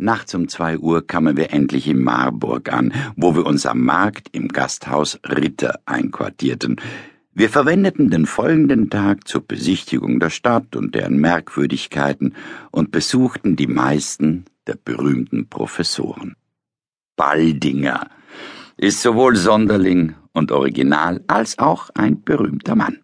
Nachts um zwei Uhr kamen wir endlich in Marburg an, wo wir uns am Markt im Gasthaus Ritter einquartierten. Wir verwendeten den folgenden Tag zur Besichtigung der Stadt und deren Merkwürdigkeiten und besuchten die meisten der berühmten Professoren. Baldinger ist sowohl Sonderling und Original als auch ein berühmter Mann.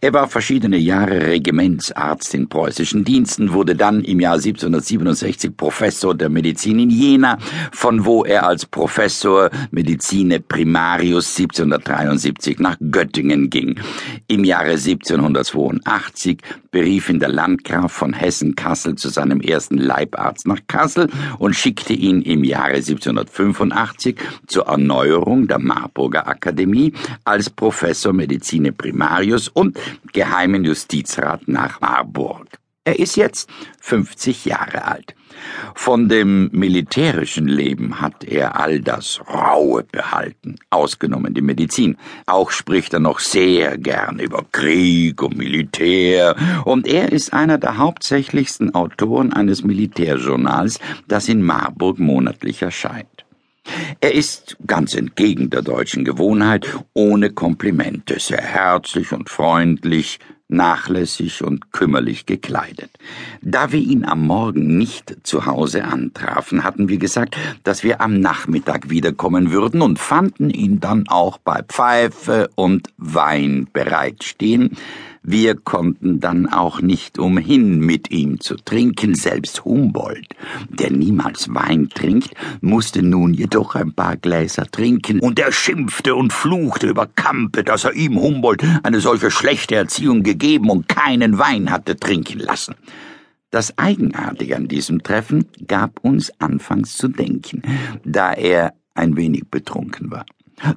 Er war verschiedene Jahre Regimentsarzt in preußischen Diensten, wurde dann im Jahr 1767 Professor der Medizin in Jena, von wo er als Professor Medicine Primarius 1773 nach Göttingen ging. Im Jahre 1782 berief ihn der Landgraf von Hessen-Kassel zu seinem ersten Leibarzt nach Kassel und schickte ihn im Jahre 1785 zur Erneuerung der Marburger Akademie als Professor Medicine Primarius und geheimen Justizrat nach Marburg. Er ist jetzt 50 Jahre alt. Von dem militärischen Leben hat er all das Raue behalten, ausgenommen die Medizin. Auch spricht er noch sehr gern über Krieg und Militär, und er ist einer der hauptsächlichsten Autoren eines Militärjournals, das in Marburg monatlich erscheint. Er ist ganz entgegen der deutschen Gewohnheit, ohne Komplimente, sehr herzlich und freundlich, nachlässig und kümmerlich gekleidet. Da wir ihn am Morgen nicht zu Hause antrafen, hatten wir gesagt, dass wir am Nachmittag wiederkommen würden und fanden ihn dann auch bei Pfeife und Wein bereitstehen, wir konnten dann auch nicht umhin, mit ihm zu trinken, selbst Humboldt, der niemals Wein trinkt, musste nun jedoch ein paar Gläser trinken, und er schimpfte und fluchte über Kampe, dass er ihm Humboldt eine solche schlechte Erziehung gegeben und keinen Wein hatte trinken lassen. Das Eigenartige an diesem Treffen gab uns anfangs zu denken, da er ein wenig betrunken war.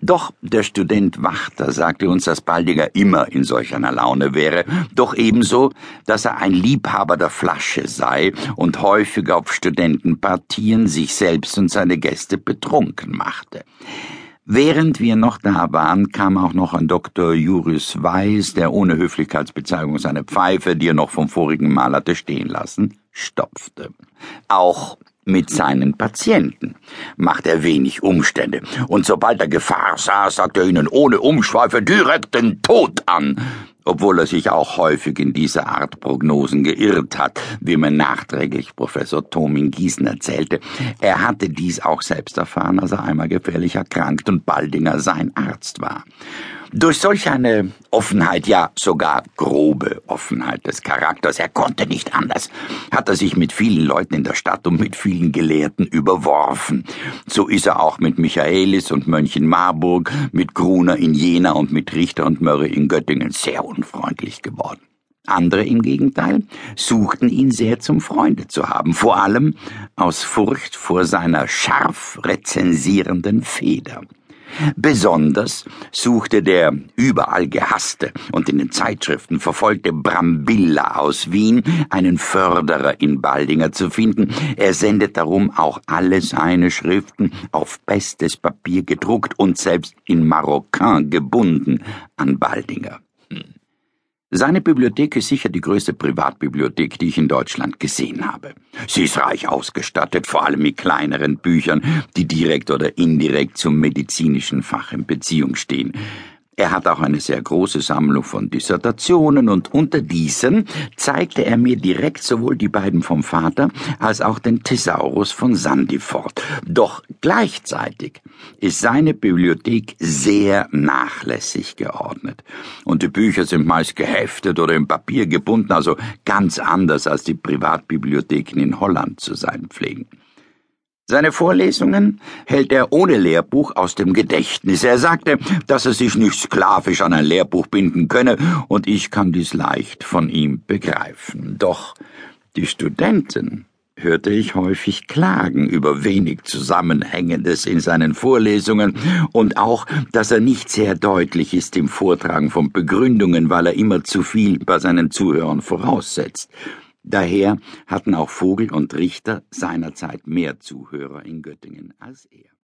Doch der Student Wachter sagte uns, dass Baldiger immer in solch einer Laune wäre, doch ebenso, dass er ein Liebhaber der Flasche sei und häufig auf Studentenpartien sich selbst und seine Gäste betrunken machte. Während wir noch da waren, kam auch noch ein Dr. Juris Weiß, der ohne Höflichkeitsbezeichnung seine Pfeife, die er noch vom vorigen Mal hatte stehen lassen, stopfte. Auch mit seinen Patienten macht er wenig Umstände, und sobald er Gefahr sah, sagt er ihnen ohne Umschweife direkt den Tod an, obwohl er sich auch häufig in dieser Art Prognosen geirrt hat, wie mir nachträglich Professor Toming Gießen erzählte. Er hatte dies auch selbst erfahren, als er einmal gefährlich erkrankt und Baldinger sein Arzt war. Durch solch eine Offenheit, ja sogar grobe Offenheit des Charakters, er konnte nicht anders, hat er sich mit vielen Leuten in der Stadt und mit vielen Gelehrten überworfen. So ist er auch mit Michaelis und Mönchen Marburg, mit Gruner in Jena und mit Richter und Mörre in Göttingen sehr unfreundlich geworden. Andere im Gegenteil suchten ihn sehr zum Freunde zu haben, vor allem aus Furcht vor seiner scharf rezensierenden Feder. Besonders suchte der überall gehasste und in den Zeitschriften verfolgte Brambilla aus Wien einen Förderer in Baldinger zu finden. Er sendet darum auch alle seine Schriften auf bestes Papier gedruckt und selbst in Marokkan gebunden an Baldinger. Seine Bibliothek ist sicher die größte Privatbibliothek, die ich in Deutschland gesehen habe. Sie ist reich ausgestattet, vor allem mit kleineren Büchern, die direkt oder indirekt zum medizinischen Fach in Beziehung stehen. Er hat auch eine sehr große Sammlung von Dissertationen und unter diesen zeigte er mir direkt sowohl die beiden vom Vater als auch den Thesaurus von Sandifort. Doch gleichzeitig ist seine Bibliothek sehr nachlässig geordnet. Und die Bücher sind meist geheftet oder im Papier gebunden, also ganz anders als die Privatbibliotheken in Holland zu sein pflegen. Seine Vorlesungen hält er ohne Lehrbuch aus dem Gedächtnis. Er sagte, dass er sich nicht sklavisch an ein Lehrbuch binden könne, und ich kann dies leicht von ihm begreifen. Doch die Studenten hörte ich häufig klagen über wenig Zusammenhängendes in seinen Vorlesungen und auch, dass er nicht sehr deutlich ist im Vortragen von Begründungen, weil er immer zu viel bei seinen Zuhörern voraussetzt. Daher hatten auch Vogel und Richter seinerzeit mehr Zuhörer in Göttingen als er.